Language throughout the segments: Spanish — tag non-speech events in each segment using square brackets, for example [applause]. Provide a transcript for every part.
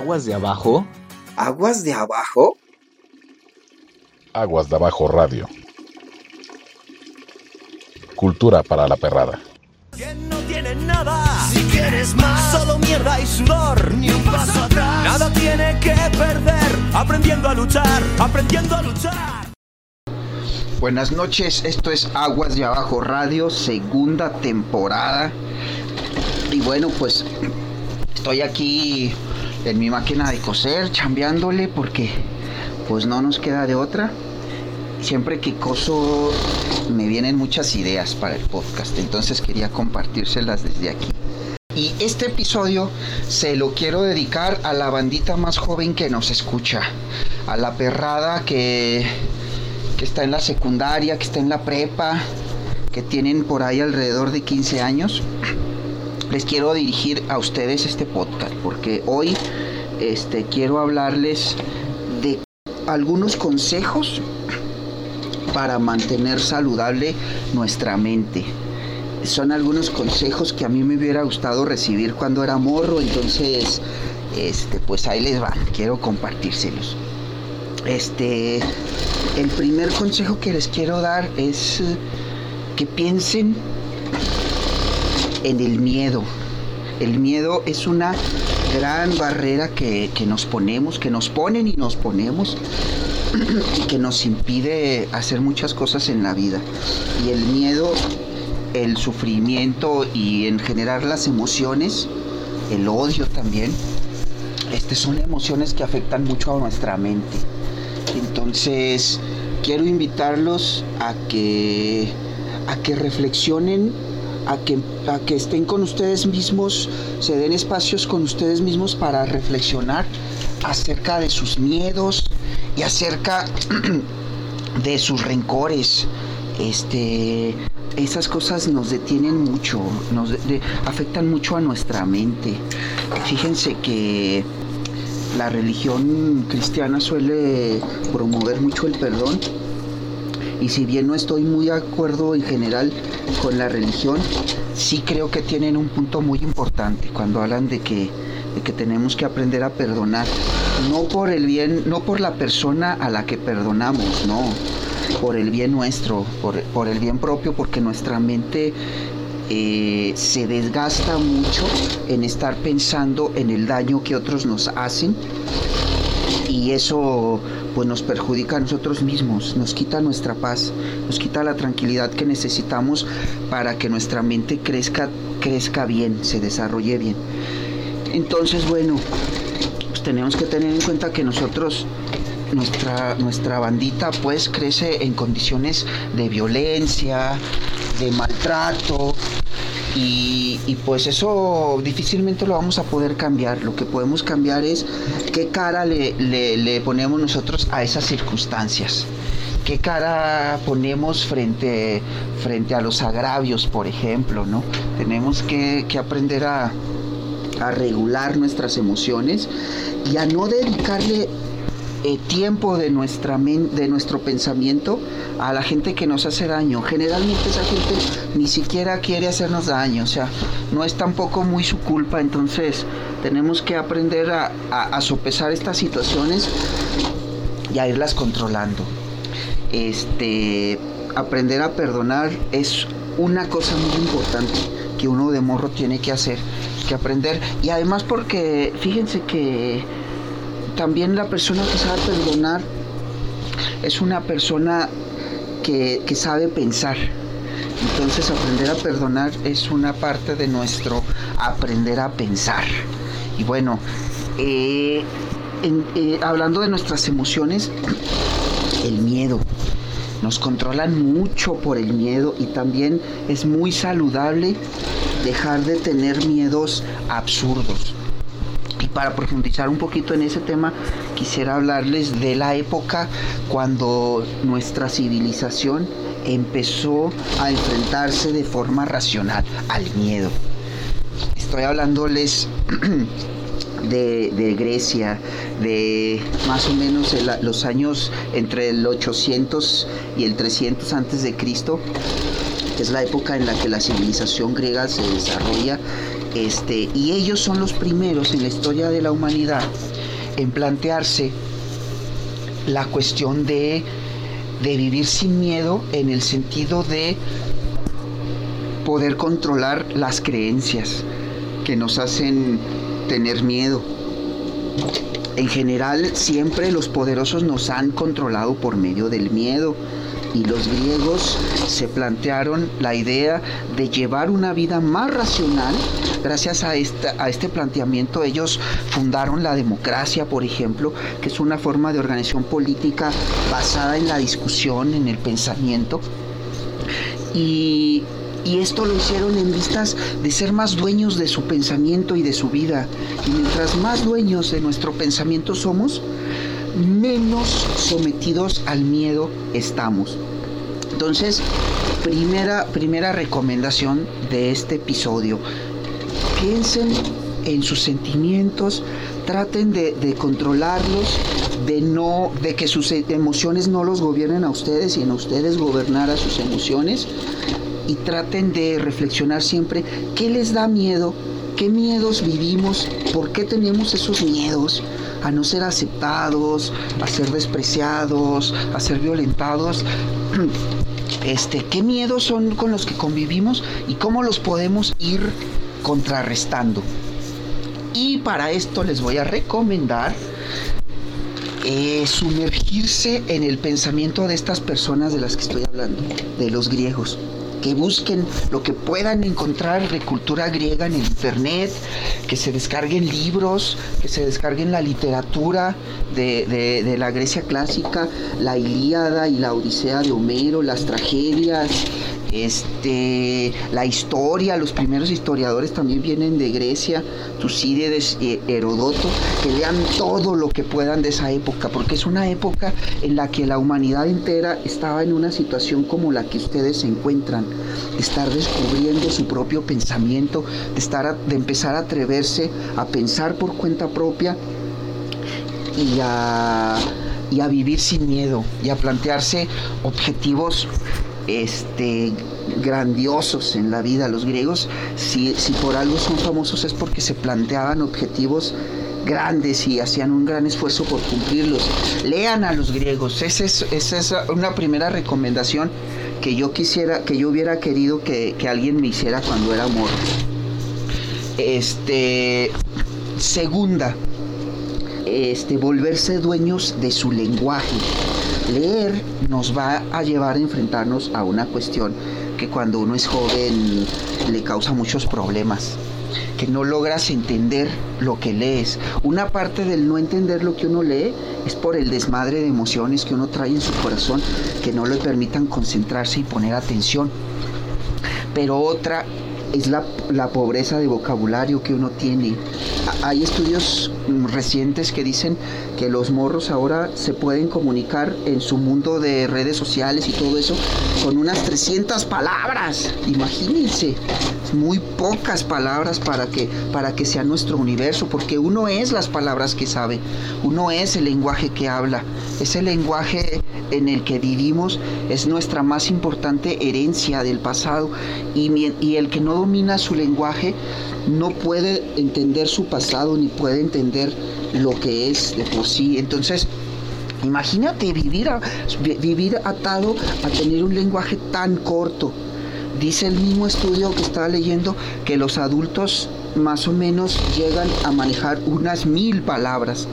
¿Aguas de abajo? ¿Aguas de abajo? Aguas de abajo radio. Cultura para la perrada. no tiene nada. Si quieres más, solo mierda y sudor, ni un paso atrás. Nada tiene que perder, aprendiendo a luchar, aprendiendo a luchar. Buenas noches, esto es Aguas de Abajo Radio, segunda temporada. Y bueno, pues estoy aquí en mi máquina de coser, chambeándole porque pues no nos queda de otra. Siempre que coso me vienen muchas ideas para el podcast, entonces quería compartírselas desde aquí. Y este episodio se lo quiero dedicar a la bandita más joven que nos escucha, a la perrada que, que está en la secundaria, que está en la prepa, que tienen por ahí alrededor de 15 años les quiero dirigir a ustedes este podcast porque hoy este, quiero hablarles de algunos consejos para mantener saludable nuestra mente. Son algunos consejos que a mí me hubiera gustado recibir cuando era morro, entonces este, pues ahí les va, quiero compartírselos. Este, el primer consejo que les quiero dar es que piensen en el miedo. El miedo es una gran barrera que, nos ponemos, que nos ponen y nos ponemos [clears throat] y que nos impide hacer muchas cosas en la vida. Y el miedo, el sufrimiento y en generar las emociones, el odio también, este, son emociones que afectan mucho a nuestra mente. Entonces, quiero invitarlos a que, a que reflexionen a que, a que estén con ustedes mismos, se den espacios con ustedes mismos para reflexionar acerca de sus miedos y acerca [clears throat] de sus rencores. Este, esas cosas nos detienen mucho, nos afectan mucho a nuestra mente. Fíjense que la religión cristiana suele promover mucho el perdón y si bien no estoy muy de acuerdo en general con la religión, sí creo que tienen un punto muy importante cuando hablan de que, que tenemos que aprender a perdonar. No por el bien, no por la persona a la que perdonamos, no, por el bien nuestro, por, el bien propio, porque nuestra mente eh, se desgasta mucho en estar pensando en el daño que otros nos hacen y eso pues nos perjudica a nosotros mismos, nos quita nuestra paz, nos quita la tranquilidad que necesitamos para que nuestra mente crezca, crezca bien, se desarrolle bien. Entonces, bueno, pues tenemos que tener en cuenta que nosotros nuestra, nuestra bandita pues crece en condiciones de violencia, de maltrato, y, pues eso difícilmente lo vamos a poder cambiar. Lo que podemos cambiar es qué cara le, ponemos nosotros a esas circunstancias. ¿Qué cara ponemos frente, frente a los agravios, por ejemplo? ¿no? Tenemos que, aprender a, a regular nuestras emociones y a no dedicarle eh, tiempo de, nuestra de nuestro pensamiento a la gente que nos hace daño. Generalmente esa gente ni siquiera quiere hacernos daño, o sea, no es tampoco muy su culpa, entonces tenemos que aprender a, a, sopesar estas situaciones y a irlas controlando. Este, aprender a perdonar es una cosa muy importante que uno de morro tiene que hacer, que aprender. Y además porque fíjense que también la persona que sabe perdonar es una persona que, sabe pensar. Entonces aprender a perdonar es una parte de nuestro aprender a pensar. Y bueno, eh, eh, hablando de nuestras emociones, el miedo. Nos controlan mucho por el miedo y también es muy saludable dejar de tener miedos absurdos para profundizar un poquito en ese tema, quisiera hablarles de la época cuando nuestra civilización empezó a enfrentarse de forma racional al miedo. Estoy hablándoles [clears throat] de, Grecia, de más o menos los años entre el 800 y el 300 antes de Cristo, que es la época en la que la civilización griega se desarrolla Este, y ellos son los primeros en la historia de la humanidad en plantearse la cuestión de, de vivir sin miedo en el sentido de poder controlar las creencias que nos hacen tener miedo. En general, siempre los poderosos nos han controlado por medio del miedo y los griegos se plantearon la idea de llevar una vida más racional. Gracias a, esta, a este planteamiento ellos fundaron la democracia, por ejemplo, que es una forma de organización política basada en la discusión, en el pensamiento. Y, y esto lo hicieron en vistas de ser más dueños de su pensamiento y de su vida. Y mientras más dueños de nuestro pensamiento somos, menos sometidos al miedo estamos. Entonces, primera, primera recomendación de este episodio, piensen en sus sentimientos, traten de, controlarlos, de no, de que sus emociones no los gobiernen a ustedes, sino ustedes gobernar a sus emociones y traten de reflexionar siempre qué les da miedo, qué miedos vivimos, por qué tenemos esos miedos a no ser aceptados, a ser despreciados, a ser violentados. [clears throat] Este, qué miedos son con los que convivimos y cómo los podemos ir contrarrestando. Y para esto les voy a recomendar eh, sumergirse en el pensamiento de estas personas de las que estoy hablando, de los griegos que busquen lo que puedan encontrar de cultura griega en internet, que se descarguen libros, que se descarguen la literatura de, de, de la Grecia clásica, la Ilíada y la Odisea de Homero, las tragedias, este, la historia, los primeros historiadores también vienen de Grecia, Tucídides, eh, Herodoto, que lean todo lo que puedan de esa época, porque es una época en la que la humanidad entera estaba en una situación como la que ustedes se encuentran, de estar descubriendo su propio pensamiento, de, estar de empezar a atreverse a pensar por cuenta propia y a, y a vivir sin miedo y a plantearse objetivos este, grandiosos en la vida. Los griegos, si, si por algo son famosos es porque se planteaban objetivos grandes y hacían un gran esfuerzo por cumplirlos. Lean a los griegos, esa es, esa es una primera recomendación que yo quisiera, que yo hubiera querido que, que alguien me hiciera cuando era morro. Este, segunda, este, volverse dueños de su lenguaje. Leer nos va a llevar a enfrentarnos a una cuestión que cuando uno es joven le causa muchos problemas que no logras entender lo que lees. Una parte del no entender lo que uno lee es por el desmadre de emociones que uno trae en su corazón que no le permitan concentrarse y poner atención. Pero otra es la, la, pobreza de vocabulario que uno tiene. Hay estudios recientes que dicen que los morros ahora se pueden comunicar en su mundo de redes sociales y todo eso con unas 300 palabras. Imagínense, muy pocas palabras para que, para que sea nuestro universo, porque uno es las palabras que sabe, uno es el lenguaje que habla, ese lenguaje en el que vivimos es nuestra más importante herencia del pasado y, y el que no domina su lenguaje no puede entender su pasado ni puede entender lo que es de por sí. Entonces, imagínate vivir, a, vivir atado a tener un lenguaje tan corto. Dice el mismo estudio que estaba leyendo que los adultos más o menos llegan a manejar unas mil palabras.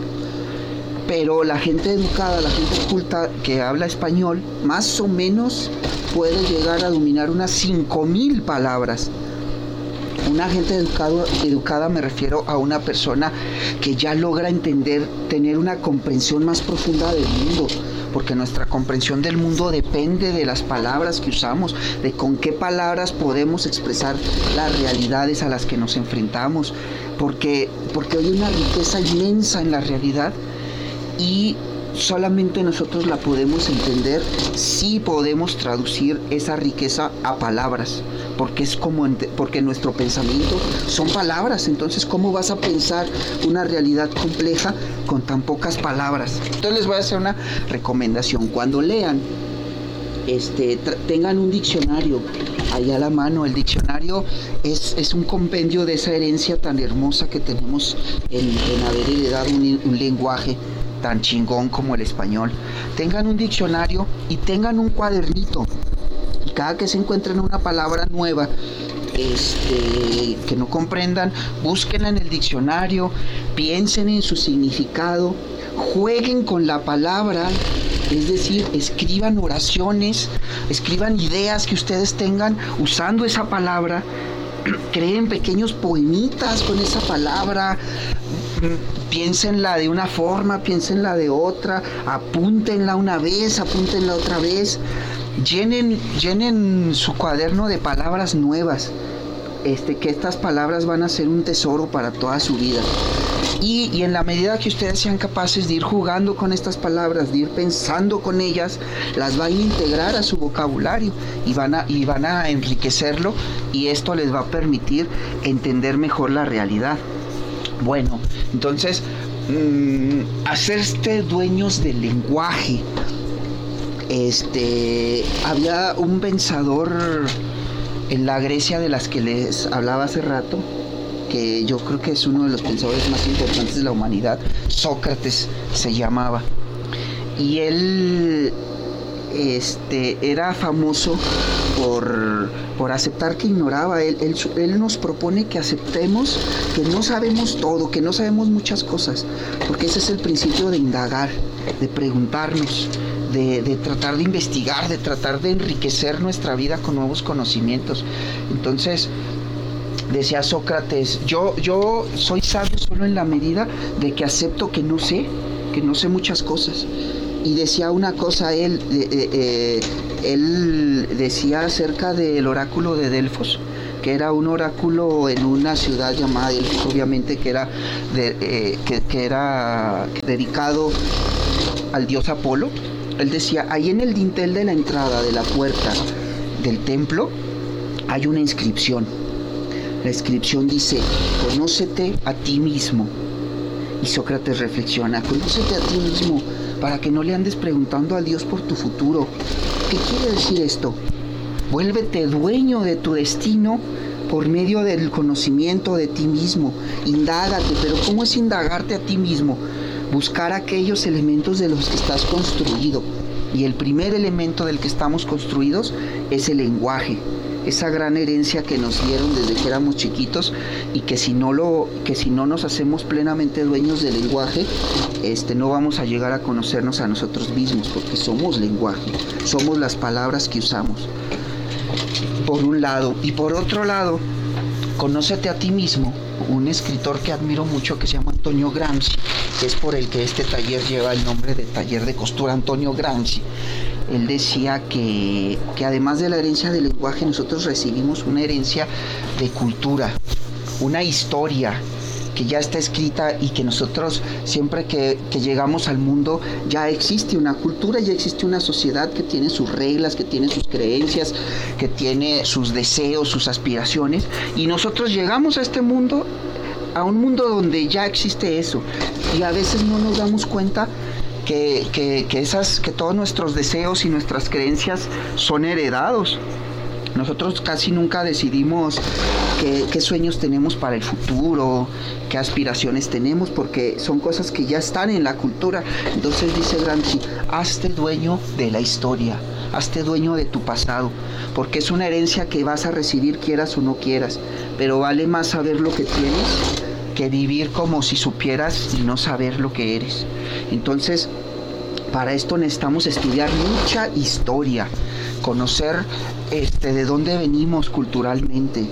Pero la gente educada, la gente culta que habla español, más o menos puede llegar a dominar unas cinco mil palabras. Una gente educado, educada me refiero a una persona que ya logra entender, tener una comprensión más profunda del mundo, porque nuestra comprensión del mundo depende de las palabras que usamos, de con qué palabras podemos expresar las realidades a las que nos enfrentamos, porque, porque hay una riqueza inmensa en la realidad y solamente nosotros la podemos entender si podemos traducir esa riqueza a palabras, porque es como porque nuestro pensamiento son palabras, entonces cómo vas a pensar una realidad compleja con tan pocas palabras. Entonces les voy a hacer una recomendación, cuando lean este, tengan un diccionario ahí a la mano. El diccionario es, es un compendio de esa herencia tan hermosa que tenemos en, haber heredado un lenguaje tan chingón como el español. Tengan un diccionario y tengan un cuadernito. Y cada que se encuentren una palabra nueva, este, que no comprendan, búsquenla en el diccionario, piensen en su significado, jueguen con la palabra, es decir, escriban oraciones, escriban ideas que ustedes tengan usando esa palabra, [clears throat] creen pequeños poemitas con esa palabra, piénsenla de una forma, piénsenla de otra, apúntenla una vez, apúntenla otra vez, llenen, llenen su cuaderno de palabras nuevas. Este, que estas palabras van a ser un tesoro para toda su vida. Y, en la medida que ustedes sean capaces de ir jugando con estas palabras, de ir pensando con ellas, las van a integrar a su vocabulario y van a, y van a enriquecerlo y esto les va a permitir entender mejor la realidad. Bueno, entonces, mmm, hacerse dueños del lenguaje. Este, había un pensador en la Grecia de las que les hablaba hace rato, que yo creo que es uno de los pensadores más importantes de la humanidad, Sócrates se llamaba. Y él este, era famoso por, por aceptar que ignoraba. Él, él, nos propone que aceptemos que no sabemos todo, que no sabemos muchas cosas, porque ese es el principio de indagar, de preguntarnos, de, tratar de investigar, de tratar de enriquecer nuestra vida con nuevos conocimientos. Entonces, decía Sócrates, yo, yo soy sabio solo en la medida de que acepto que no sé, que no sé muchas cosas. Y decía una cosa él, eh, eh, eh, él decía acerca del oráculo de Delfos, que era un oráculo en una ciudad llamada Delfos, obviamente que era, que, que era dedicado al dios Apolo él decía, ahí en el dintel de la entrada de la puerta del templo hay una inscripción. La inscripción dice, conócete a ti mismo. Y Sócrates reflexiona, conócete a ti mismo para que no le andes preguntando a Dios por tu futuro. ¿Qué quiere decir esto? Vuélvete dueño de tu destino por medio del conocimiento de ti mismo. Indágate, pero ¿cómo es indagarte a ti mismo? buscar aquellos elementos de los que estás construido. Y el primer elemento del que estamos construidos es el lenguaje, esa gran herencia que nos dieron desde que éramos chiquitos y que si no lo que si no nos hacemos plenamente dueños del lenguaje, este no vamos a llegar a conocernos a nosotros mismos porque somos lenguaje, somos las palabras que usamos. Por un lado y por otro lado, conócete a ti mismo, un escritor que admiro mucho que se llama Antonio Gramsci es por el que este taller lleva el nombre de taller de costura Antonio Gramsci. Él decía que, además de la herencia del lenguaje, nosotros recibimos una herencia de cultura, una historia, que ya está escrita y que nosotros siempre que, que, llegamos al mundo ya existe una cultura, ya existe una sociedad que tiene sus reglas, que tiene sus creencias, que tiene sus deseos, sus aspiraciones y nosotros llegamos a este mundo a un mundo donde ya existe eso y a veces no nos damos cuenta que, esas, que todos nuestros deseos y nuestras creencias son heredados. Nosotros casi nunca decidimos qué, sueños tenemos para el futuro, qué aspiraciones tenemos, porque son cosas que ya están en la cultura. Entonces dice Gramsci, hazte dueño de la historia, hazte dueño de tu pasado, porque es una herencia que vas a recibir quieras o no quieras, pero vale más saber lo que tienes que vivir como si supieras y no saber lo que eres. Entonces, para esto necesitamos estudiar mucha historia, conocer este, de dónde venimos culturalmente,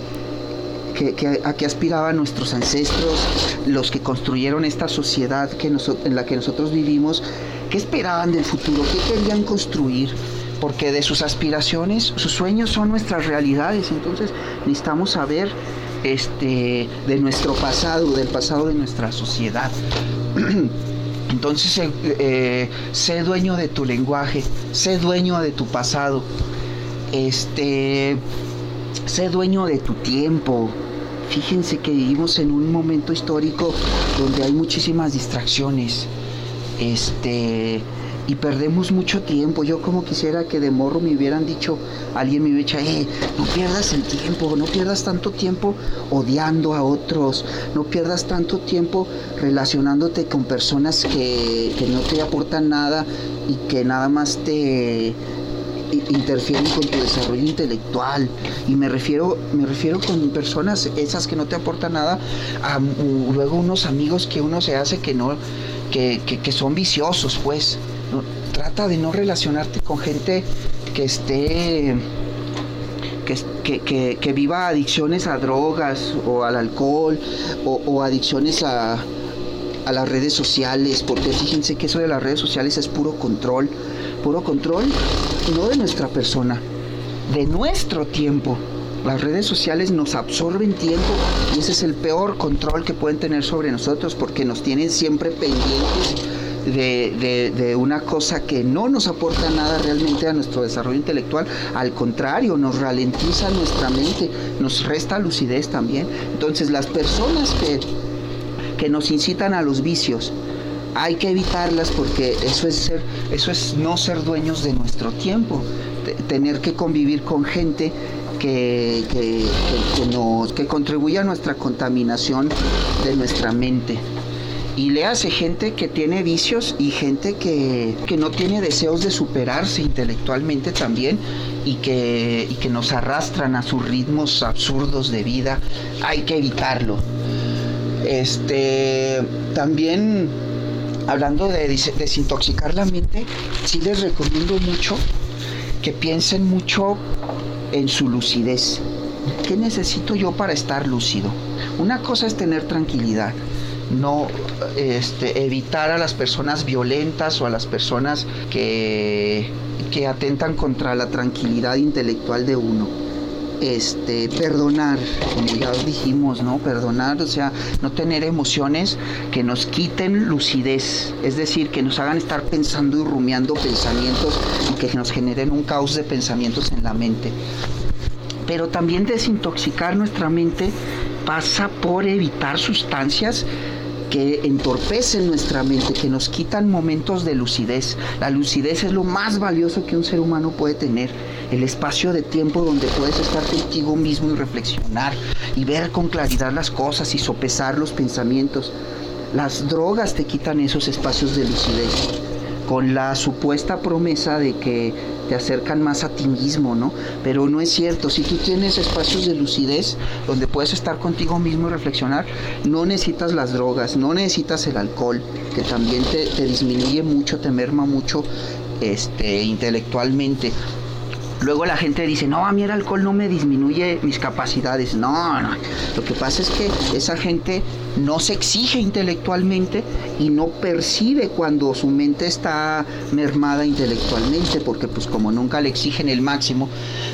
que, a qué aspiraban nuestros ancestros, los que construyeron esta sociedad que en la que nosotros vivimos, qué esperaban del futuro, qué querían construir, porque de sus aspiraciones, sus sueños son nuestras realidades, entonces necesitamos saber este, de nuestro pasado, del pasado de nuestra sociedad. [clears throat] Entonces, eh, eh, sé dueño de tu lenguaje, sé dueño de tu pasado, este, sé dueño de tu tiempo. Fíjense que vivimos en un momento histórico donde hay muchísimas distracciones. Este, y perdemos mucho tiempo. Yo como quisiera que de morro me hubieran dicho, alguien me hubiera dicho, eh, no pierdas el tiempo, no pierdas tanto tiempo odiando a otros, no pierdas tanto tiempo relacionándote con personas que, que no te aportan nada y que nada más te interfieren con tu desarrollo intelectual. Y me refiero me refiero con personas esas que no te aportan nada a luego unos amigos que uno se hace que no que, que son viciosos pues trata de no relacionarte con gente que esté que, que, viva adicciones a drogas o al alcohol o, adicciones a, a, las redes sociales, porque fíjense que eso de las redes sociales es puro control, puro control no de nuestra persona, de nuestro tiempo. Las redes sociales nos absorben tiempo y ese es el peor control que pueden tener sobre nosotros porque nos tienen siempre pendientes de, una cosa que no nos aporta nada realmente a nuestro desarrollo intelectual, al contrario, nos ralentiza nuestra mente, nos resta lucidez también. Entonces las personas que, que nos incitan a los vicios, hay que evitarlas porque eso es ser, eso es no ser dueños de nuestro tiempo, tener que convivir con gente que, que, que contribuye a nuestra contaminación de nuestra mente y le hace gente que tiene vicios y gente que, no tiene deseos de superarse intelectualmente también y que, que nos arrastran a sus ritmos absurdos de vida. Hay que evitarlo. Este, también hablando de desintoxicar la mente, sí les recomiendo mucho que piensen mucho en su lucidez. ¿Qué necesito yo para estar lúcido? Una cosa es tener tranquilidad, no este, evitar a las personas violentas o a las personas que, que atentan contra la tranquilidad intelectual de uno. Este, perdonar, como ya dijimos, ¿no? Perdonar, o sea, no tener emociones que nos quiten lucidez, es decir, que nos hagan estar pensando y rumiando pensamientos y que nos generen un caos de pensamientos en la mente. Pero también desintoxicar nuestra mente pasa por evitar sustancias que entorpecen nuestra mente, que nos quitan momentos de lucidez. La lucidez es lo más valioso que un ser humano puede tener. El espacio de tiempo donde puedes estar contigo mismo y reflexionar y ver con claridad las cosas y sopesar los pensamientos. Las drogas te quitan esos espacios de lucidez con la supuesta promesa de que te acercan más a ti mismo, ¿no? Pero no es cierto. Si tú tienes espacios de lucidez donde puedes estar contigo mismo y reflexionar, no necesitas las drogas, no necesitas el alcohol, que también te, disminuye mucho, te merma mucho este, intelectualmente. Luego la gente dice, no, a mí el alcohol no me disminuye mis capacidades. No, no. Lo que pasa es que esa gente no se exige intelectualmente y no percibe cuando su mente está mermada intelectualmente, porque pues como nunca le exigen el máximo,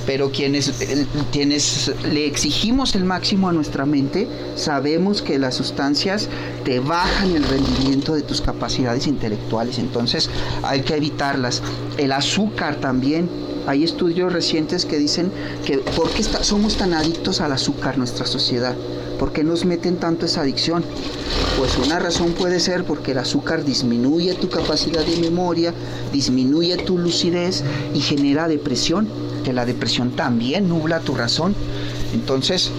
pero quienes, quienes le exigimos el máximo a nuestra mente, sabemos que las sustancias te bajan el rendimiento de tus capacidades intelectuales, entonces hay que evitarlas. El azúcar también hay estudios recientes que dicen que ¿por qué somos tan adictos al azúcar nuestra sociedad? ¿Por qué nos meten tanto esa adicción? Pues una razón puede ser porque el azúcar disminuye tu capacidad de memoria, disminuye tu lucidez y genera depresión, que la depresión también nubla tu razón. Entonces,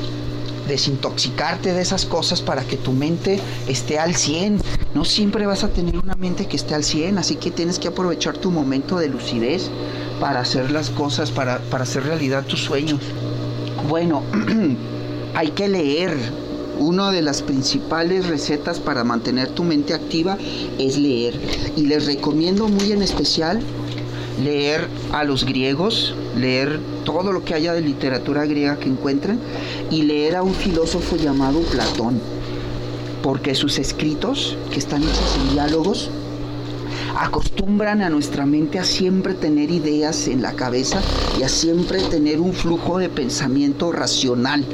desintoxicarte de esas cosas para que tu mente esté al 100. No siempre vas a tener una mente que esté al 100, así que tienes que aprovechar tu momento de lucidez para hacer las cosas, para, hacer realidad tus sueños. Bueno, [clears throat] hay que leer. Una de las principales recetas para mantener tu mente activa es leer. Y les recomiendo muy en especial leer a los griegos, leer todo lo que haya de literatura griega que encuentren y leer a un filósofo llamado Platón. Porque sus escritos, que están hechos en diálogos, acostumbran a nuestra mente a siempre tener ideas en la cabeza y a siempre tener un flujo de pensamiento racional.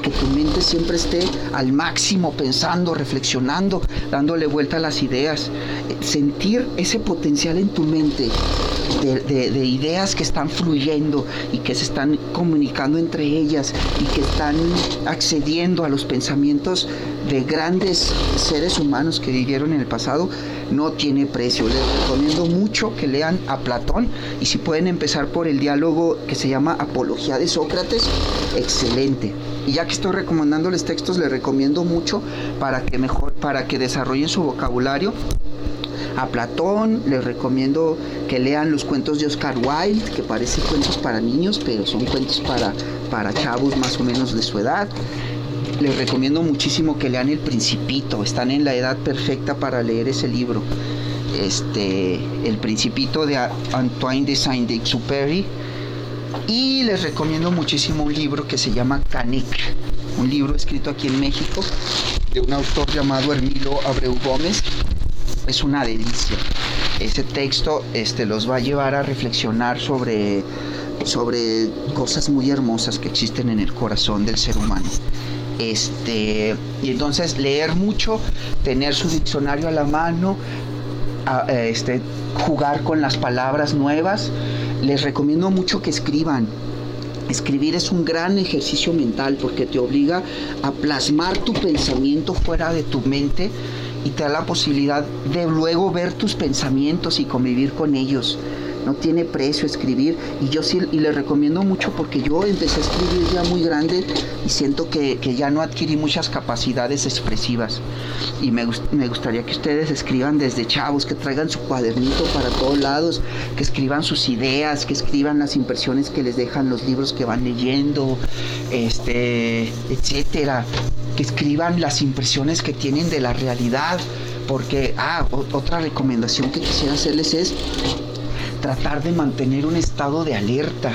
Que tu mente siempre esté al máximo pensando, reflexionando, dándole vuelta a las ideas. Sentir ese potencial en tu mente de, ideas que están fluyendo y que se están comunicando entre ellas y que están accediendo a los pensamientos de grandes seres humanos que vivieron en el pasado, no tiene precio. Les recomiendo mucho que lean a Platón y si pueden empezar por el diálogo que se llama Apología de Sócrates, excelente. Y ya que estoy recomendándoles textos, les recomiendo mucho para que mejor, para que desarrollen su vocabulario a Platón, les recomiendo que lean los cuentos de Oscar Wilde, que parecen cuentos para niños, pero son cuentos para, para chavos más o menos de su edad. Les recomiendo muchísimo que lean El Principito, están en la edad perfecta para leer ese libro. Este, El Principito de Antoine de Saint-Exupéry. Y les recomiendo muchísimo un libro que se llama Canek, un libro escrito aquí en México de un autor llamado Hermilo Abreu Gómez, es una delicia. Ese texto este, los va a llevar a reflexionar sobre, sobre cosas muy hermosas que existen en el corazón del ser humano. Este, y entonces leer mucho, tener su diccionario a la mano, este, jugar con las palabras nuevas. Les recomiendo mucho que escriban. Escribir es un gran ejercicio mental porque te obliga a plasmar tu pensamiento fuera de tu mente y te da la posibilidad de luego ver tus pensamientos y convivir con ellos. No tiene precio escribir. Y yo sí y le recomiendo mucho porque yo empecé a escribir ya muy grande y siento que, ya no adquirí muchas capacidades expresivas. Y me, me gustaría que ustedes escriban desde chavos, que traigan su cuadernito para todos lados, que escriban sus ideas, que escriban las impresiones que les dejan los libros que van leyendo, este, etcétera escriban las impresiones que tienen de la realidad, porque, ah, otra recomendación que quisiera hacerles es tratar de mantener un estado de alerta,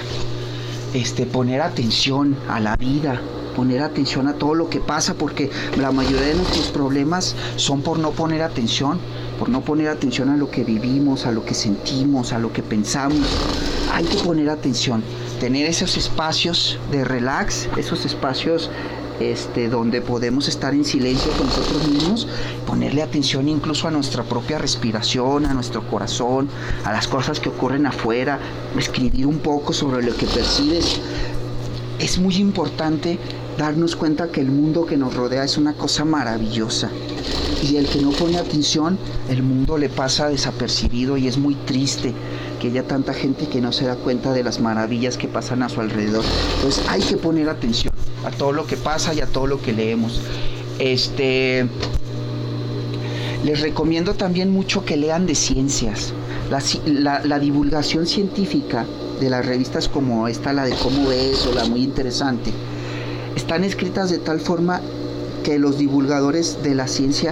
este, poner atención a la vida, poner atención a todo lo que pasa, porque la mayoría de nuestros problemas son por no poner atención, por no poner atención a lo que vivimos, a lo que sentimos, a lo que pensamos. Hay que poner atención, tener esos espacios de relax, esos espacios este, donde podemos estar en silencio con nosotros mismos, ponerle atención incluso a nuestra propia respiración, a nuestro corazón, a las cosas que ocurren afuera, escribir un poco sobre lo que percibes. Es muy importante darnos cuenta que el mundo que nos rodea es una cosa maravillosa. Y el que no pone atención, el mundo le pasa desapercibido y es muy triste que haya tanta gente que no se da cuenta de las maravillas que pasan a su alrededor. Entonces hay que poner atención a todo lo que pasa y a todo lo que leemos. Este les recomiendo también mucho que lean de ciencias. La, divulgación científica de las revistas como esta, la de Cómo ves o la muy interesante, están escritas de tal forma que los divulgadores de la ciencia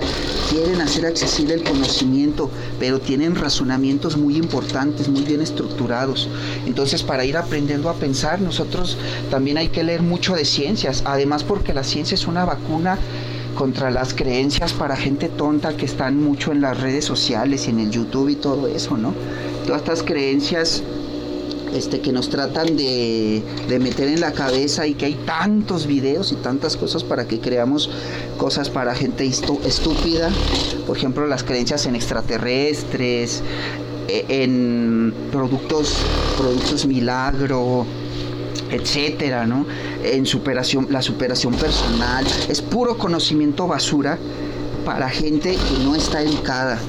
quieren hacer accesible el conocimiento, pero tienen razonamientos muy importantes, muy bien estructurados. Entonces, para ir aprendiendo a pensar, nosotros también hay que leer mucho de ciencias, además porque la ciencia es una vacuna contra las creencias para gente tonta que están mucho en las redes sociales y en el YouTube y todo eso, ¿no? Todas estas creencias este, que nos tratan de, meter en la cabeza y que hay tantos videos y tantas cosas para que creamos cosas para gente estúpida. Por ejemplo, las creencias en extraterrestres, e, en productos, productos milagro, etcétera, ¿no? En superación, la superación personal. Es puro conocimiento basura para gente que no está educada.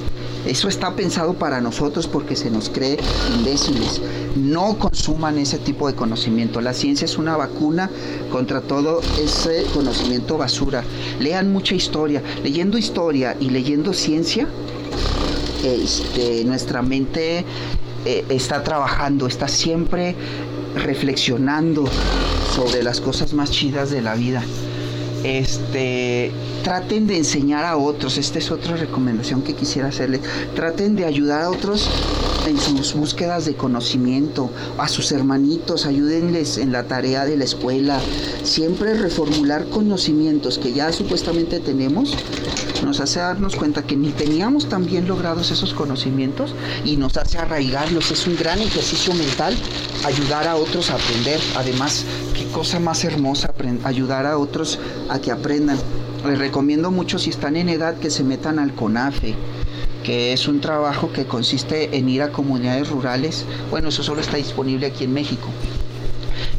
Eso está pensado para nosotros porque se nos cree imbéciles. No consuman ese tipo de conocimiento. La ciencia es una vacuna contra todo ese conocimiento basura. Lean mucha historia. Leyendo historia y leyendo ciencia, este, nuestra mente eh, está trabajando, está siempre reflexionando sobre las cosas más chidas de la vida este, traten de enseñar a otros, esta es otra recomendación que quisiera hacerles, traten de ayudar a otros en sus búsquedas de conocimiento, a sus hermanitos, ayúdenles en la tarea de la escuela. Siempre reformular conocimientos que ya supuestamente tenemos nos hace darnos cuenta que ni teníamos tan bien logrados esos conocimientos y nos hace arraigarlos. Es un gran ejercicio mental ayudar a otros a aprender. Además, cosa más hermosa ayudar a otros a que aprendan. Les recomiendo mucho si están en edad que se metan al CONAFE que es un trabajo que consiste en ir a comunidades rurales. Bueno, eso solo está disponible aquí en México.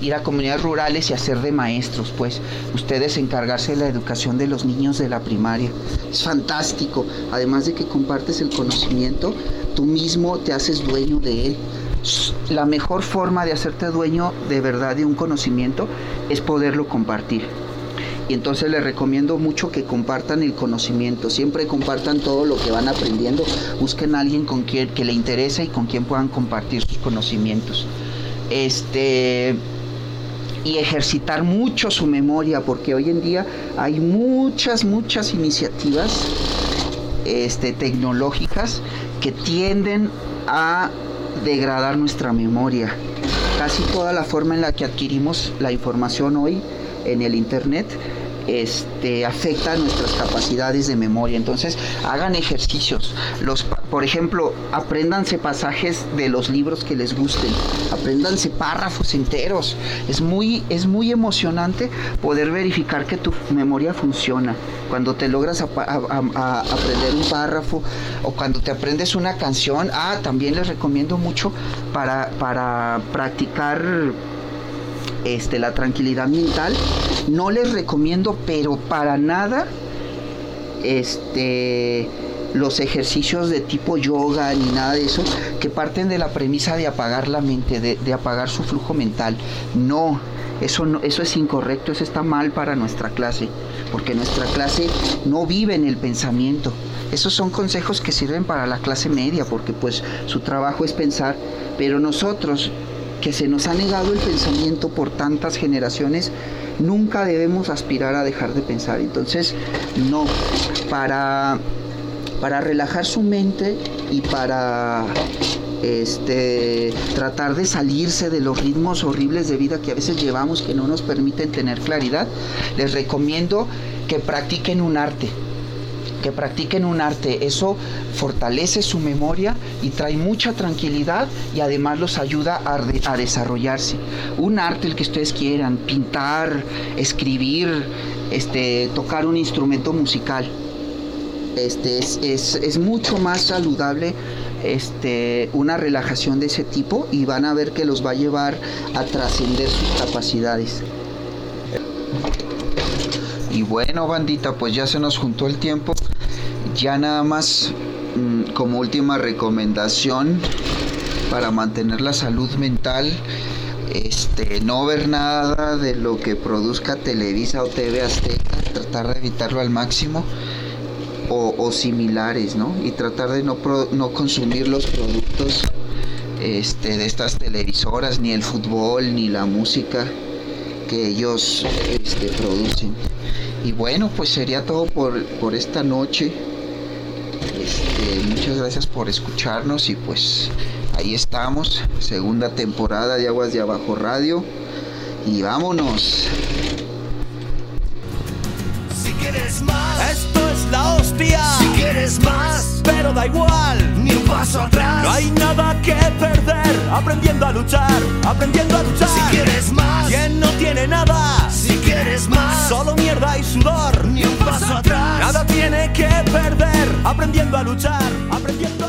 Ir a comunidades rurales y hacer de maestros, pues ustedes encargarse de la educación de los niños de la primaria. Es fantástico. Además de que compartes el conocimiento, tú mismo te haces dueño de él. La mejor forma de hacerte dueño de verdad de un conocimiento es poderlo compartir y entonces les recomiendo mucho que compartan el conocimiento, siempre compartan todo lo que van aprendiendo, busquen a alguien con quien que le interese y con quien puedan compartir sus conocimientos. Este y ejercitar mucho su memoria, porque hoy en día hay muchas, muchas iniciativas este, tecnológicas que tienden a degradar nuestra memoria. Casi toda la forma en la que adquirimos la información hoy en el Internet este, afecta nuestras capacidades de memoria. Entonces, hagan ejercicios. Los, por ejemplo, apréndanse pasajes de los libros que les gusten. Apréndanse párrafos enteros. Es muy, es muy emocionante poder verificar que tu memoria funciona. Cuando te logras aprender un párrafo o cuando te aprendes una canción. Ah, también les recomiendo mucho para, para practicar este, la tranquilidad mental. No les recomiendo, pero para nada, este, los ejercicios de tipo yoga ni nada de eso, que parten de la premisa de apagar la mente, de, apagar su flujo mental. No, eso, no, eso es incorrecto, eso está mal para nuestra clase, porque nuestra clase no vive en el pensamiento. Esos son consejos que sirven para la clase media, porque pues su trabajo es pensar, pero nosotros que se nos ha negado el pensamiento por tantas generaciones, nunca debemos aspirar a dejar de pensar. Entonces, no, para, para relajar su mente y para este, tratar de salirse de los ritmos horribles de vida que a veces llevamos que no nos permiten tener claridad, les recomiendo que practiquen un arte que practiquen un arte. Eso fortalece su memoria y trae mucha tranquilidad y además los ayuda a, desarrollarse. Un arte, el que ustedes quieran, pintar, escribir, este, tocar un instrumento musical. Este, es, mucho más saludable este, una relajación de ese tipo y van a ver que los va a llevar a trascender sus capacidades. Y bueno, bandita, pues ya se nos juntó el tiempo. Ya nada más mm, como última recomendación para mantener la salud mental, este, no ver nada de lo que produzca Televisa o TV Azteca, tratar de evitarlo al máximo. O, similares, ¿no? Y tratar de no, no consumir los productos este, de estas televisoras, ni el fútbol, ni la música que ellos este, producen. Y bueno, pues sería todo por, por esta noche. Este, muchas gracias por escucharnos y pues ahí estamos, segunda temporada de Aguas de Abajo Radio. Y vámonos. Si quieres más, la hostia. Si quieres más, pero da igual, ni un paso atrás. No hay nada que perder, aprendiendo a luchar, aprendiendo a luchar. Si quieres más, quien no tiene nada. Si quieres más, solo mierda y sudor, ni un paso atrás. Nada tiene que perder, aprendiendo a luchar, aprendiendo